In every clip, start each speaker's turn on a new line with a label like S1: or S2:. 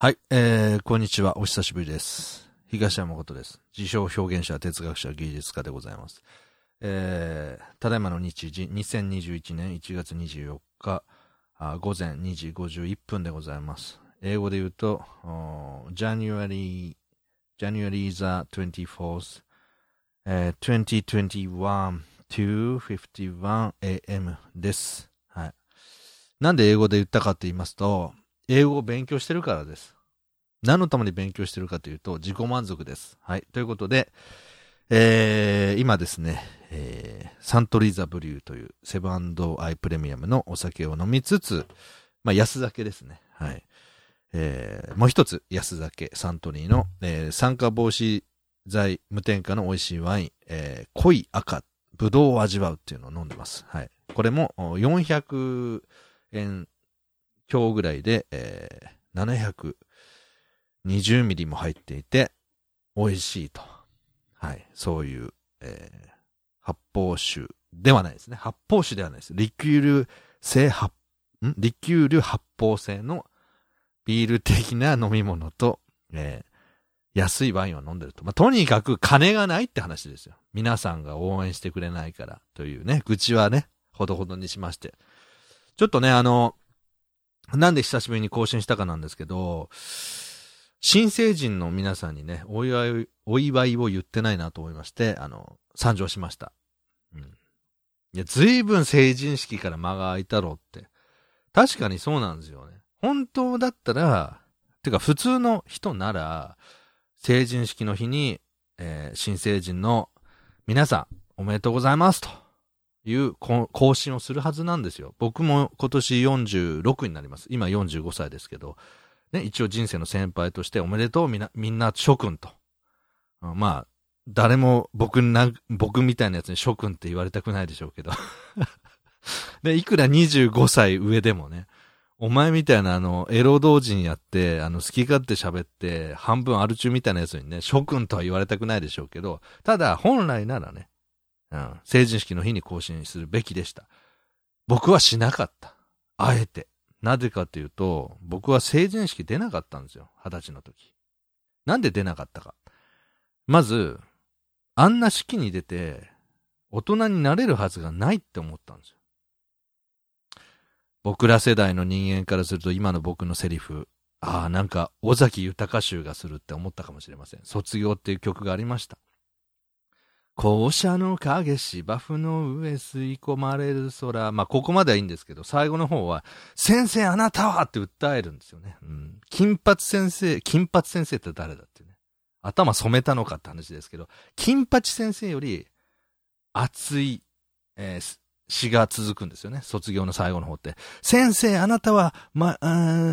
S1: はい、えー、こんにちは。お久しぶりです。東山誠です。自称表現者、哲学者、芸術家でございます。えー、ただいまの日時、2021年1月24日、午前2時51分でございます。英語で言うと、January, January the 24th, えー、2021 2:51 a.m. です。はい。なんで英語で言ったかって言いますと、英語を勉強してるからです。何のために勉強してるかというと、自己満足です。はい。ということで、えー、今ですね、えー、サントリーザブリューというセブンアイプレミアムのお酒を飲みつつ、まあ、安酒ですね。はい。えー、もう一つ、安酒、サントリーの、えー、酸化防止剤無添加の美味しいワイン、えー、濃い赤、ぶどうを味わうっていうのを飲んでます。はい。これも400円強ぐらいで、えー、720ミリも入っていて、美味しいと。はい。そういう、えー、発泡酒ではないですね。発泡酒ではないです。リキュール性発、ん？リキュール発泡性のビール的な飲み物と、えー、安いワインを飲んでると。まあ、とにかく金がないって話ですよ。皆さんが応援してくれないからというね、愚痴はね、ほどほどにしまして。ちょっとね、あの、なんで久しぶりに更新したかなんですけど、新成人の皆さんにね、お祝い、お祝いを言ってないなと思いまして、あの、参上しました。うん。いや、随分成人式から間が空いたろうって。確かにそうなんですよね。本当だったら、てか普通の人なら、成人式の日に、えー新成人の皆さん、おめでとうございますという更新をするはずなんですよ。僕も今年46になります。今45歳ですけど、ね、一応人生の先輩としておめでとうみんな、みんな諸君と。まあ、誰も僕な、僕みたいなやつに諸君って言われたくないでしょうけど。で、いくら25歳上でもね、お前みたいなあの、エロ同人やって、あの、好き勝手喋って、半分アル中みたいなやつにね、諸君とは言われたくないでしょうけど、ただ、本来ならね、うん、成人式の日に更新するべきでした。僕はしなかった。あえて。なぜかというと、僕は成人式出なかったんですよ。二十歳の時。なんで出なかったか。まず、あんな式に出て、大人になれるはずがないって思ったんですよ。僕ら世代の人間からすると今の僕のセリフ、ああ、なんか、尾崎豊集がするって思ったかもしれません。卒業っていう曲がありました。校舎の影芝生の上吸い込まれる空。まあ、ここまではいいんですけど、最後の方は、先生あなたはって訴えるんですよね。うん。金髪先生、金髪先生って誰だってね。頭染めたのかって話ですけど、金八先生より熱い、えー詩が続くんですよね。卒業の最後の方って。先生、あなたは、ま、あ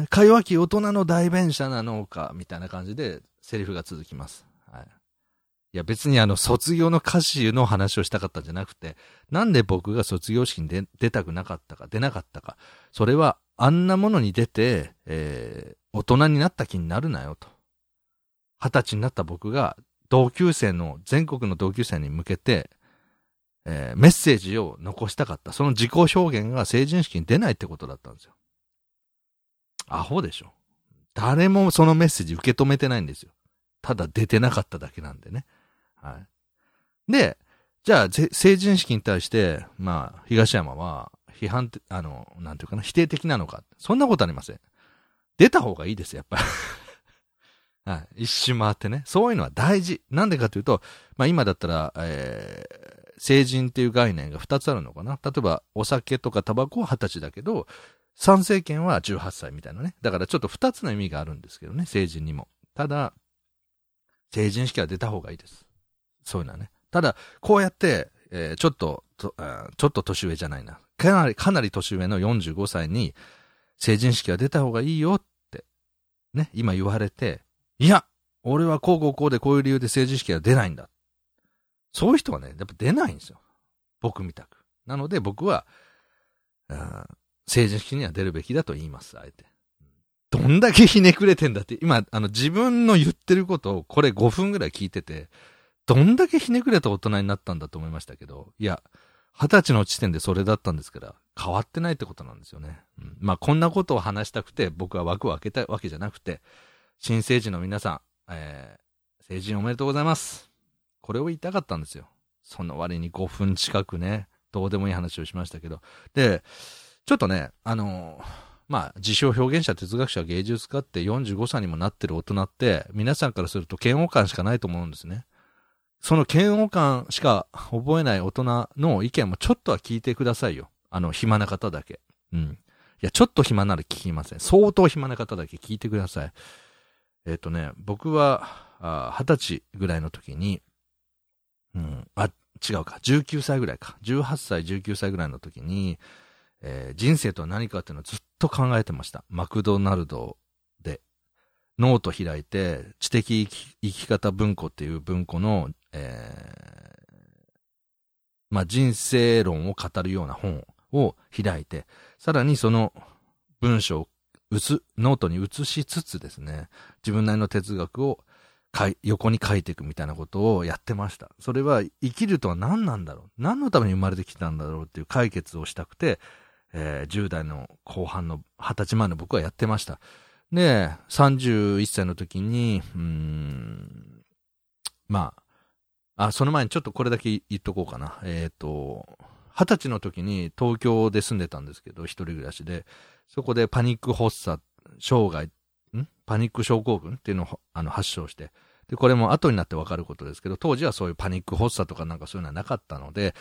S1: ーか弱き大人の代弁者なのか、みたいな感じで、セリフが続きます。はい。いや、別にあの、卒業の歌詞の話をしたかったんじゃなくて、なんで僕が卒業式に出出たくなかったか、出なかったか。それは、あんなものに出て、えー大人になった気になるなよと。二十歳になった僕が、同級生の、全国の同級生に向けて、えーメッセージを残したかった。その自己表現が成人式に出ないってことだったんですよ。アホでしょ。誰もそのメッセージ受け止めてないんですよ。ただ出てなかっただけなんでね。はい。で、じゃあ、成人式に対して、まあ、東山は、批判って、あの、なんていうかな、否定的なのか。そんなことありません。出た方がいいです、やっぱり。はい。一周回ってね。そういうのは大事。なんでかというと、まあ今だったら、えー成人っていう概念が2つあるのかな。例えば、お酒とかタバコは20歳だけど、参政権は18歳みたいなね。だからちょっと2つの意味があるんですけどね、成人にも。ただ、成人式は出た方がいいです。そういうのはね。ただ、こうやって、えーちょっとと、ちょっと年上じゃないな。かなり、かなり年上の45歳に、成人式は出た方がいいよって、ね、今言われて、いや、俺はこうこうこうでこういう理由で成人式は出ないんだ。そういう人はね、やっぱ出ないんですよ。僕みたく。なので僕は、成人式には出るべきだと言います、あえて。どんだけひねくれてんだって、今、あの自分の言ってることをこれ5分ぐらい聞いてて、どんだけひねくれた大人になったんだと思いましたけど、いや、二十歳の時点でそれだったんですから、変わってないってことなんですよね。うんまあ、こんなことを話したくて、僕は枠を開けたわけじゃなくて、新成人の皆さん、えー、成人おめでとうございます。これを言いたかったんですよ。その割に5分近くね、どうでもいい話をしましたけど。で、ちょっとね、あの、まあ、自称表現者、哲学者、芸術家って45歳にもなってる大人って、皆さんからすると嫌悪感しかないと思うんですね。その嫌悪感しか覚えない大人の意見もちょっとは聞いてくださいよ。あの、暇な方だけ。うん。いや、ちょっと暇なら聞きません。相当暇な方だけ聞いてください。えっ、ー、とね、僕は、二十歳ぐらいの時に、うん、あ、違うか、19歳ぐらいか。18歳、19歳ぐらいの時に、えー、人生とは何かっていうのをずっと考えてました。マクドナルド。ノート開いて、知的生き方文庫っていう文庫の、えー、まあ、人生論を語るような本を開いて、さらにその文章をうつノートに移しつつですね、自分なりの哲学を横に書いていくみたいなことをやってました。それは生きるとは何なんだろう？何のために生まれてきたんだろうっていう解決をしたくて、えー、10代の後半の20歳前の僕はやってました。で、31歳の時に、うん、まあ、あ、その前にちょっとこれだけ言っとこうかな。えっ、ー、と、20歳の時に東京で住んでたんですけど、一人暮らしで、そこでパニック発作、生涯、ん？パニック症候群っていうのをあの発症して、で、これも後になってわかることですけど、当時はそういうパニック発作とかなんかそういうのはなかったので、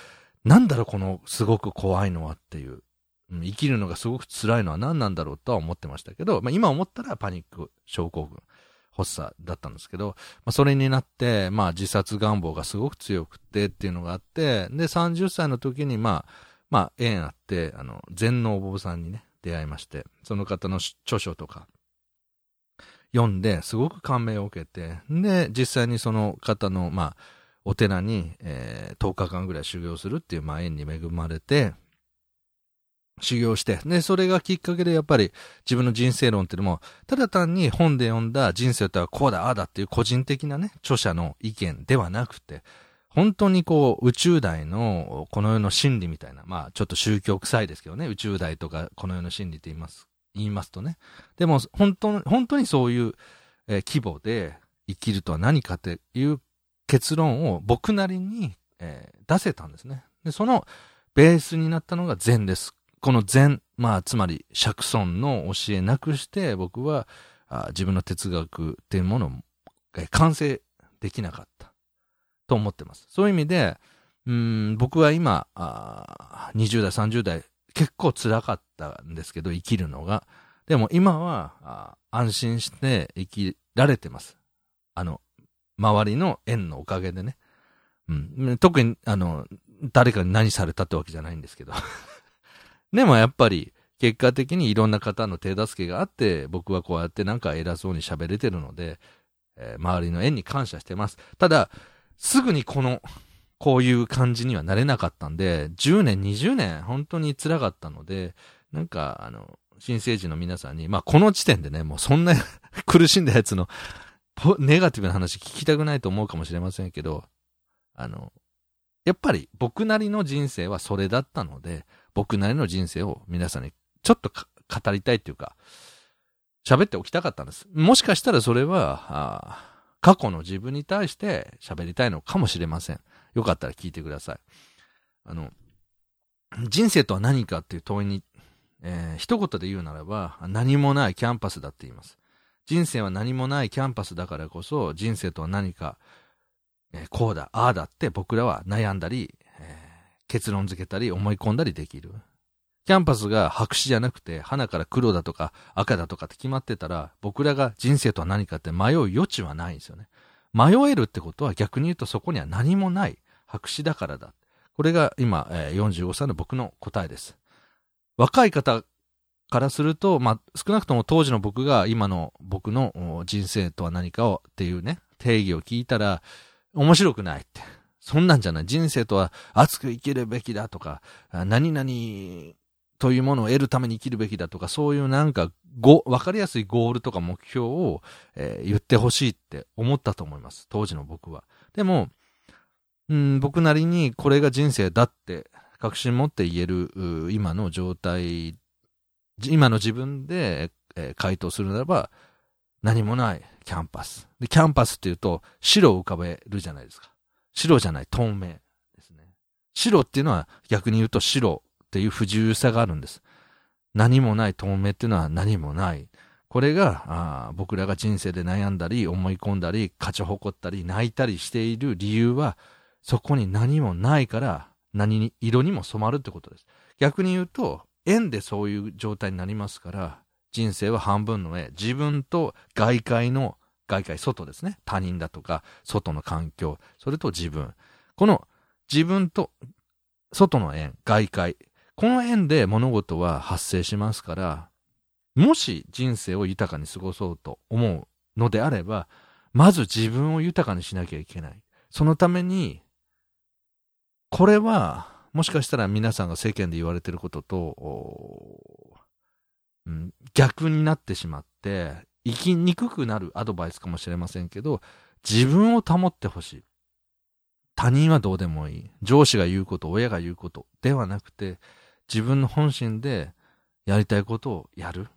S1: なんだろこのすごく怖いのはっていう、生きるのがすごく辛いのは何なんだろうとは思ってましたけど、まあ、今思ったらパニック症候群、発作だったんですけど、まあ、それになって、まあ、自殺願望がすごく強くてっていうのがあって、で、30歳の時に、まあ、まあ、縁あって、あの、禅のお坊さんにね、出会いまして、その方の著書とか、読んで、すごく感銘を受けて、で、実際にその方の、まあ、お寺に、えー、10日間ぐらい修行するっていう、まあ、縁に恵まれて、修行して、で、それがきっかけでやっぱり自分の人生論っていうのも、ただ単に本で読んだ人生とはこうだ、ああだっていう個人的なね、著者の意見ではなくて、本当にこう、宇宙大のこの世の真理みたいな、まあちょっと宗教臭いですけどね、宇宙大とかこの世の真理って言います、言いますとね。でも、本当、本当にそういう、えー、規模で生きるとは何かっていう結論を僕なりに、えー、出せたんですね。で、そのベースになったのが禅です。この禅、まあ、つまり、釈尊の教えなくして、僕は、自分の哲学っていうものを、完成できなかった。と思ってます。そういう意味で、うん、僕は今あ、20代、30代、結構辛かったんですけど、生きるのが。でも今は、安心して生きられてます。あの、周りの縁のおかげでね。うん、特に、あの、誰かに何されたってわけじゃないんですけど。でもやっぱり、結果的にいろんな方の手助けがあって、僕はこうやってなんか偉そうに喋れてるので、えー、周りの縁に感謝してます。ただ、すぐにこの、こういう感じにはなれなかったんで、10年、20年、本当に辛かったので、なんか、あの、新生児の皆さんに、まあ、この時点でね、もうそんな 苦しんだやつの、ネガティブな話聞きたくないと思うかもしれませんけど、あの、やっぱり僕なりの人生はそれだったので、僕なりの人生を皆さんにちょっと語りたいっていうか、喋っておきたかったんです。もしかしたらそれは、過去の自分に対して喋りたいのかもしれません。よかったら聞いてください。あの、人生とは何かっていう問いに、えー、一言で言うならば、何もないキャンバスだって言います。人生は何もないキャンバスだからこそ、人生とは何か、えー、こうだ、ああだって僕らは悩んだり、結論付けたり思い込んだりできる。キャンパスが白紙じゃなくて、花から黒だとか赤だとかって決まってたら、僕らが人生とは何かって迷う余地はないんですよね。迷えるってことは逆に言うとそこには何もない。白紙だからだ。これが今、え、45歳の僕の答えです。若い方からすると、まあ、少なくとも当時の僕が今の僕の人生とは何かをっていうね、定義を聞いたら、面白くないって。そんなんじゃない。人生とは熱く生きるべきだとか、何々というものを得るために生きるべきだとか、そういうなんか、ご、わかりやすいゴールとか目標を、えー、言ってほしいって思ったと思います。当時の僕は。でも、うん、僕なりにこれが人生だって確信持って言える今の状態、今の自分で、えー、回答するならば、何もないキャンバス。で、キャンバスっていうと、白を浮かべるじゃないですか。白じゃない、透明ですね。白っていうのは逆に言うと白っていう不自由さがあるんです。何もない透明っていうのは何もない。これがあ僕らが人生で悩んだり、思い込んだり、勝ち誇ったり、泣いたりしている理由は、そこに何もないから、何に、色にも染まるってことです。逆に言うと、縁でそういう状態になりますから、人生は半分の絵、自分と外界の、外界、外ですね。他人だとか、外の環境、それと自分。この自分と外の縁、外界。この縁で物事は発生しますから、もし人生を豊かに過ごそうと思うのであれば、まず自分を豊かにしなきゃいけない。そのために、これは、もしかしたら皆さんが世間で言われてることと、うん、逆になってしまって、生きにくくなるアドバイスかもしれませんけど、自分を保ってほしい。他人はどうでもいい。上司が言うこと、親が言うことではなくて、自分の本心でやりたいことをやる。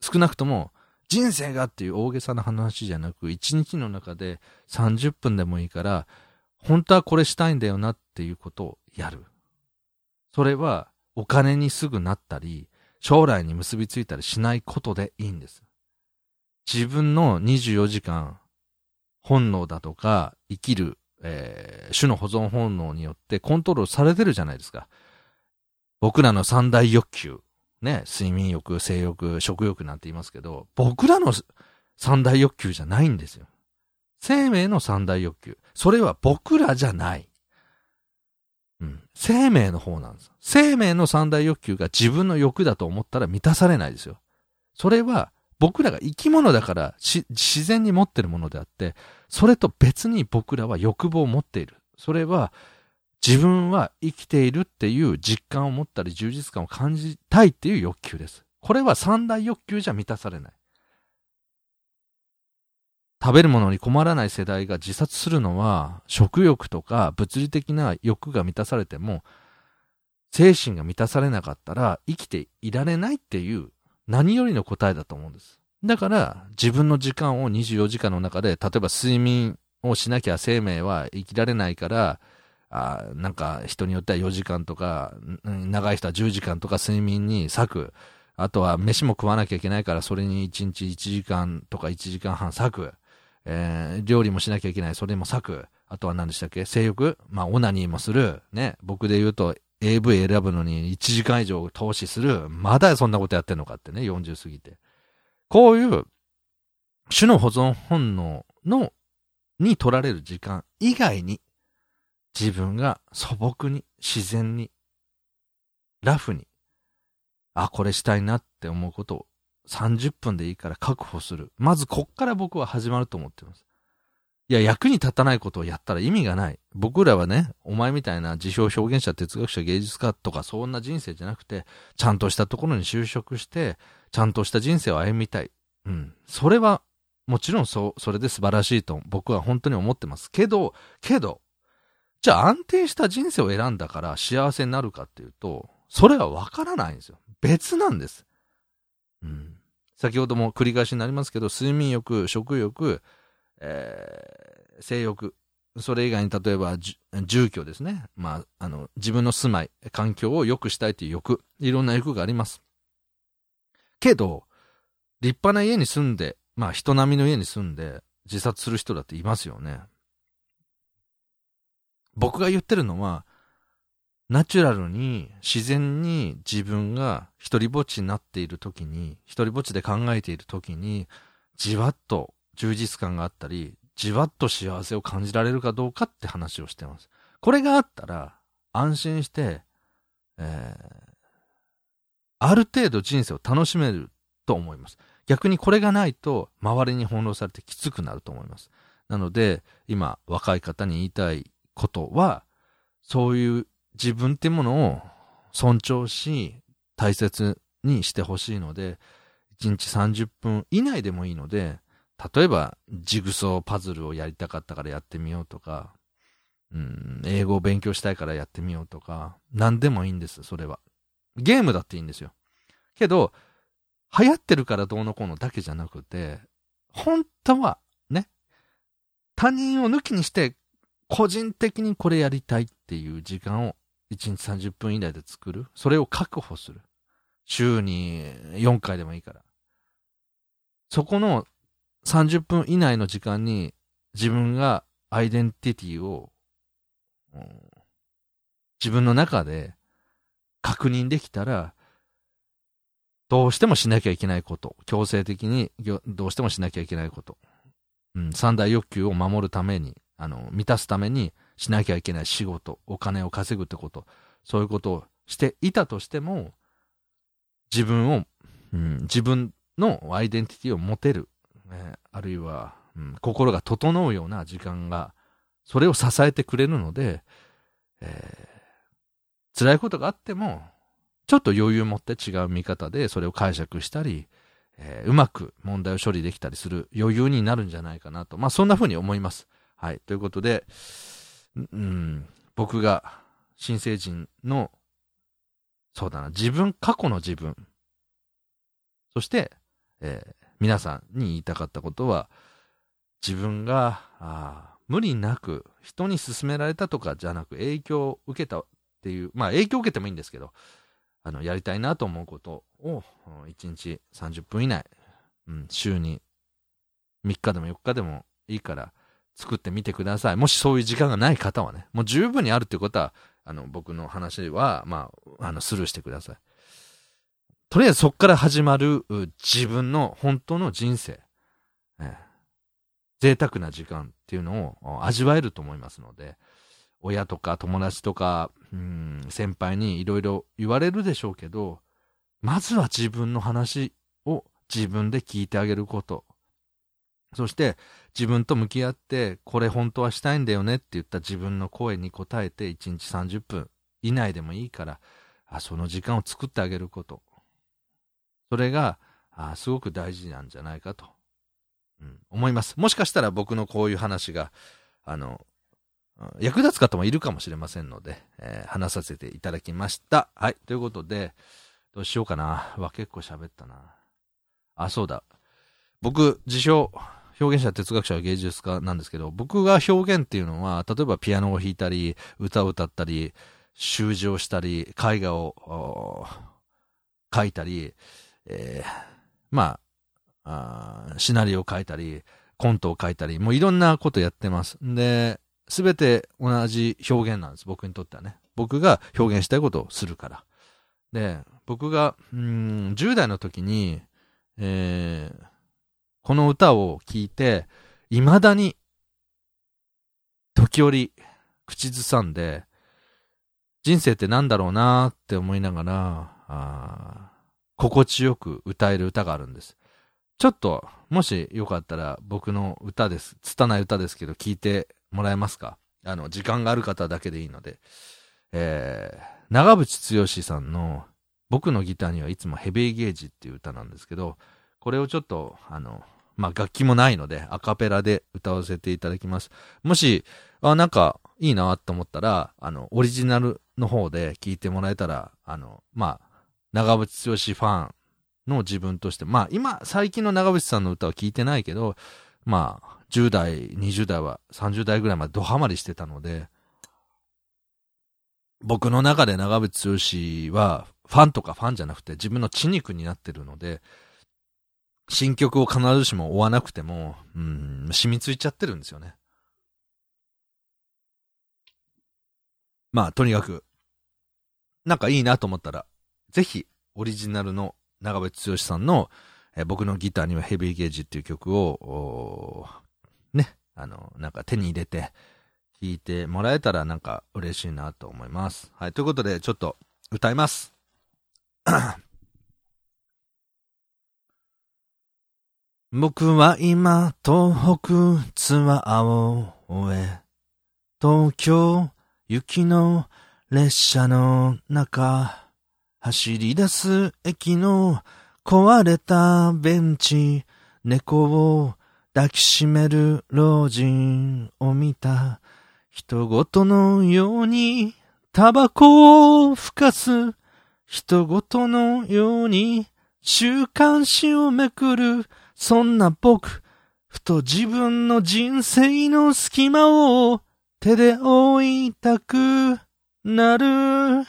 S1: 少なくとも、人生がっていう大げさな話じゃなく、一日の中で30分でもいいから、本当はこれしたいんだよなっていうことをやる。それはお金にすぐなったり、将来に結びついたりしないことでいいんです。自分の24時間、本能だとか、生きる、えー、種の保存本能によってコントロールされてるじゃないですか。僕らの三大欲求、ね、睡眠欲、性欲、食欲なんて言いますけど、僕らの三大欲求じゃないんですよ。生命の三大欲求。それは僕らじゃない。うん。生命の方なんです。生命の三大欲求が自分の欲だと思ったら満たされないですよ。それは僕らが生き物だから自然に持ってるものであって、それと別に僕らは欲望を持っている。それは自分は生きているっていう実感を持ったり充実感を感じたいっていう欲求です。これは三大欲求じゃ満たされない。食べるものに困らない世代が自殺するのは、食欲とか物理的な欲が満たされても、精神が満たされなかったら生きていられないっていう何よりの答えだと思うんです。だから自分の時間を24時間の中で、例えば睡眠をしなきゃ生命は生きられないから、あなんか人によっては4時間とか、長い人は10時間とか睡眠に割く。あとは飯も食わなきゃいけないからそれに1日1時間とか1時間半割く。えー、料理もしなきゃいけない、それも割く。あとは何でしたっけ？性欲？まあ、オナニーもする。ね。僕で言うと、AV 選ぶのに1時間以上投資する。まだそんなことやってんのかってね、40過ぎて。こういう、種の保存本能の、に取られる時間以外に、自分が素朴に、自然に、ラフに、あ、これしたいなって思うことを30分でいいから確保する。まずこっから僕は始まると思ってます。いや、役に立たないことをやったら意味がない。僕らはね、お前みたいな自称表現者、哲学者、芸術家とかそんな人生じゃなくて、ちゃんとしたところに就職して、ちゃんとした人生を歩みたい。うん。それは、もちろんそ、それで素晴らしいと僕は本当に思ってます。けど、けど、じゃあ安定した人生を選んだから幸せになるかっていうと、それはわからないんですよ。別なんです。うん。先ほども繰り返しになりますけど、睡眠欲、食欲、えー、性欲、それ以外に例えば住居ですね。まあ、あの、自分の住まい、環境を良くしたいという欲、いろんな欲があります。けど、立派な家に住んで、まあ人並みの家に住んで自殺する人だっていますよね。僕が言ってるのは、ナチュラルに自然に自分が一人ぼっちになっている時に、一人ぼっちで考えている時に、じわっと充実感があったり、じわっと幸せを感じられるかどうかって話をしてます。これがあったら、安心して、えー、ある程度人生を楽しめると思います。逆にこれがないと、周りに翻弄されてきつくなると思います。なので、今、若い方に言いたいことは、そういう自分ってものを尊重し、大切にしてほしいので、1日30分以内でもいいので、例えば、ジグソーパズルをやりたかったからやってみようとか、うん、英語を勉強したいからやってみようとか、何でもいいんです、それは。ゲームだっていいんですよ。けど、流行ってるからどうのこうのだけじゃなくて、本当は、ね、他人を抜きにして、個人的にこれやりたいっていう時間を1日30分以内で作る。それを確保する。週に4回でもいいから。そこの30分以内の時間に自分がアイデンティティを、自分の中で確認できたら、どうしてもしなきゃいけないこと、強制的にどうしてもしなきゃいけないこと、うん、三大欲求を守るために、あの、満たすためにしなきゃいけない仕事、お金を稼ぐってこと、そういうことをしていたとしても、自分を、うん、自分のアイデンティティを持てる、え、あるいは、うん、心が整うような時間が、それを支えてくれるので、えー、辛いことがあっても、ちょっと余裕を持って違う見方でそれを解釈したり、えー、うまく問題を処理できたりする余裕になるんじゃないかなと。まあそんな風に思います。はい。ということで、うん、僕が新成人の、そうだな、自分、過去の自分、そして、えー、皆さんに言いたかったことは、自分が、あ無理なく人に勧められたとかじゃなく影響を受けたっていう、まあ影響を受けてもいいんですけど、あの、やりたいなと思うことを、1日30分以内、うん、週に3日でも4日でもいいから作ってみてください。もしそういう時間がない方はね、もう十分にあるっていうことは、あの、僕の話は、まあ、あの、スルーしてください。とりあえずそこから始まる自分の本当の人生、え贅沢な時間っていうのを味わえると思いますので、親とか友達とか、うん、先輩にいろいろ言われるでしょうけど、まずは自分の話を自分で聞いてあげること。そして自分と向き合って、これ本当はしたいんだよねって言った自分の声に応えて1日30分以内でもいいから、あその時間を作ってあげること。それが、あすごく大事なんじゃないかと、うん、思います。もしかしたら僕のこういう話が、あの、役立つ方もいるかもしれませんので、えー、話させていただきました。はい。ということで、どうしようかな。わ、結構喋ったな。あ、そうだ。僕、自称、表現者、哲学者、芸術家なんですけど、僕が表現っていうのは、例えばピアノを弾いたり、歌を歌ったり、習字をしたり、絵画を描いたり、えー、まああ、シナリオを書いたり、コントを書いたり、もういろんなことやってます。で、すべて同じ表現なんです。僕にとってはね。僕が表現したいことをするから。で、僕が、うん、10代の時に、えー、この歌を聴いて、未だに、時折、口ずさんで、人生って何だろうなって思いながら、あ心地よく歌える歌があるんです。ちょっと、もしよかったら僕の歌です。拙い歌ですけど、聞いてもらえますか？あの、時間がある方だけでいいので。えー、長渕剛さんの僕のギターにはいつもヘビーゲージっていう歌なんですけど、これをちょっと、あの、まあ、楽器もないので、アカペラで歌わせていただきます。もし、あ、なんか、いいなと思ったら、あの、オリジナルの方で聴いてもらえたら、あの、まあ、長渕剛ファンの自分として、まあ、今、最近の長渕さんの歌は聴いてないけど、まあ、10代、20代は30代ぐらいまでドハマりしてたので、僕の中で長渕剛は、ファンとかファンじゃなくて自分の血肉になってるので、新曲を必ずしも追わなくても、うん、染みついちゃってるんですよね。まあ、とにかく、なんかいいなと思ったら、ぜひ、オリジナルの長渕剛さんの、え僕のギターにはヘビーゲージっていう曲を、ね、あの、なんか手に入れて弾いてもらえたらなんか嬉しいなと思います。はい、ということでちょっと歌います。僕は今東北ツアーを終え、東京行きの列車の中、走り出す駅の壊れたベンチ、猫を抱きしめる老人を見た。人ごとのようにタバコを吹かす。人ごとのように週刊誌をめくる。そんな僕、ふと自分の人生の隙間を手で追いたくなる。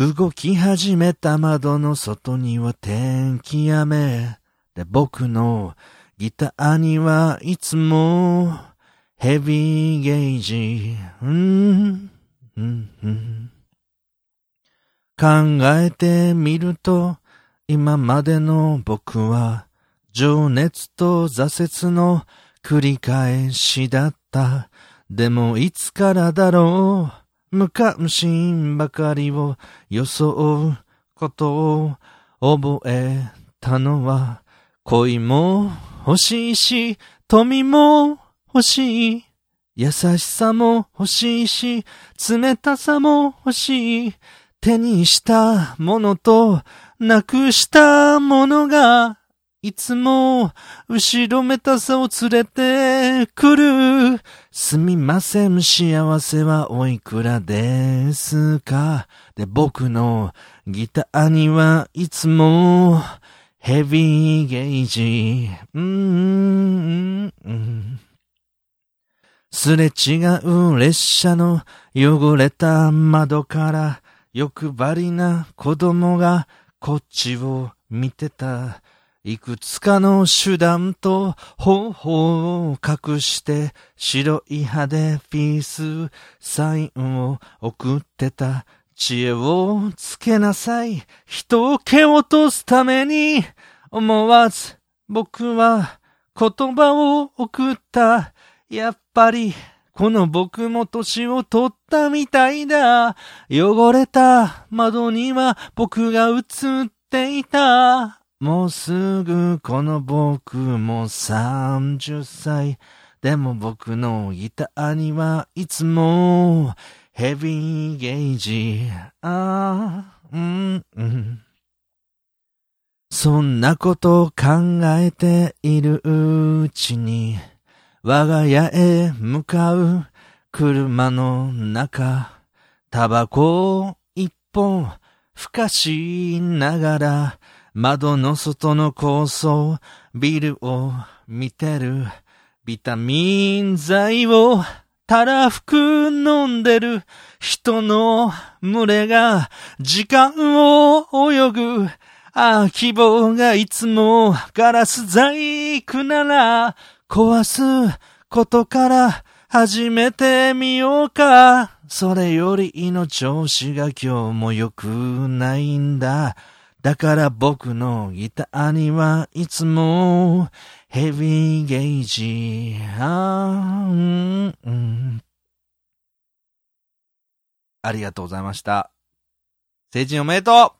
S1: 動き始めた窓の外には天気雨。で僕のギターにはいつもヘビーゲージ、うんうんうん、考えてみると今までの僕は情熱と挫折の繰り返しだった。でもいつからだろう？無関心ばかりを装うことを覚えたのは恋も欲しいし富も欲しい優しさも欲しいし冷たさも欲しい手にしたものとなくしたものがいつも、後ろめたさを連れてくる。すみません、幸せはおいくらですか？で、僕のギターにはいつも、ヘビーゲージ。すれ違う列車の汚れた窓から欲張りな子供がこっちを見てた。いくつかの手段と方法を隠して白い。歯でピースサインを送ってた知恵をつけなさい。人を蹴落とすために思わず僕は言葉を送った。やっぱりこの僕も年を取ったみたい。だ。汚れた窓には僕が映ってい。た。もうすぐこの僕も30歳。でも僕のギターにはいつもヘビーゲージ。ああ、うん、うん。そんなことを考えているうちに、我が家へ向かう車の中、タバコを一本ふかしながら、窓の外の高層ビルを見てる。ビタミン剤をたらふく飲んでる人の群れが時間を泳ぐ。ああ、希望がいつもガラス細工なら壊すことから始めてみようか。それより胃の調子が今日も良くないんだ。だから僕のギターにはいつもヘビーゲージ。あ,、うんうん、ありがとうございました。成人おめでとう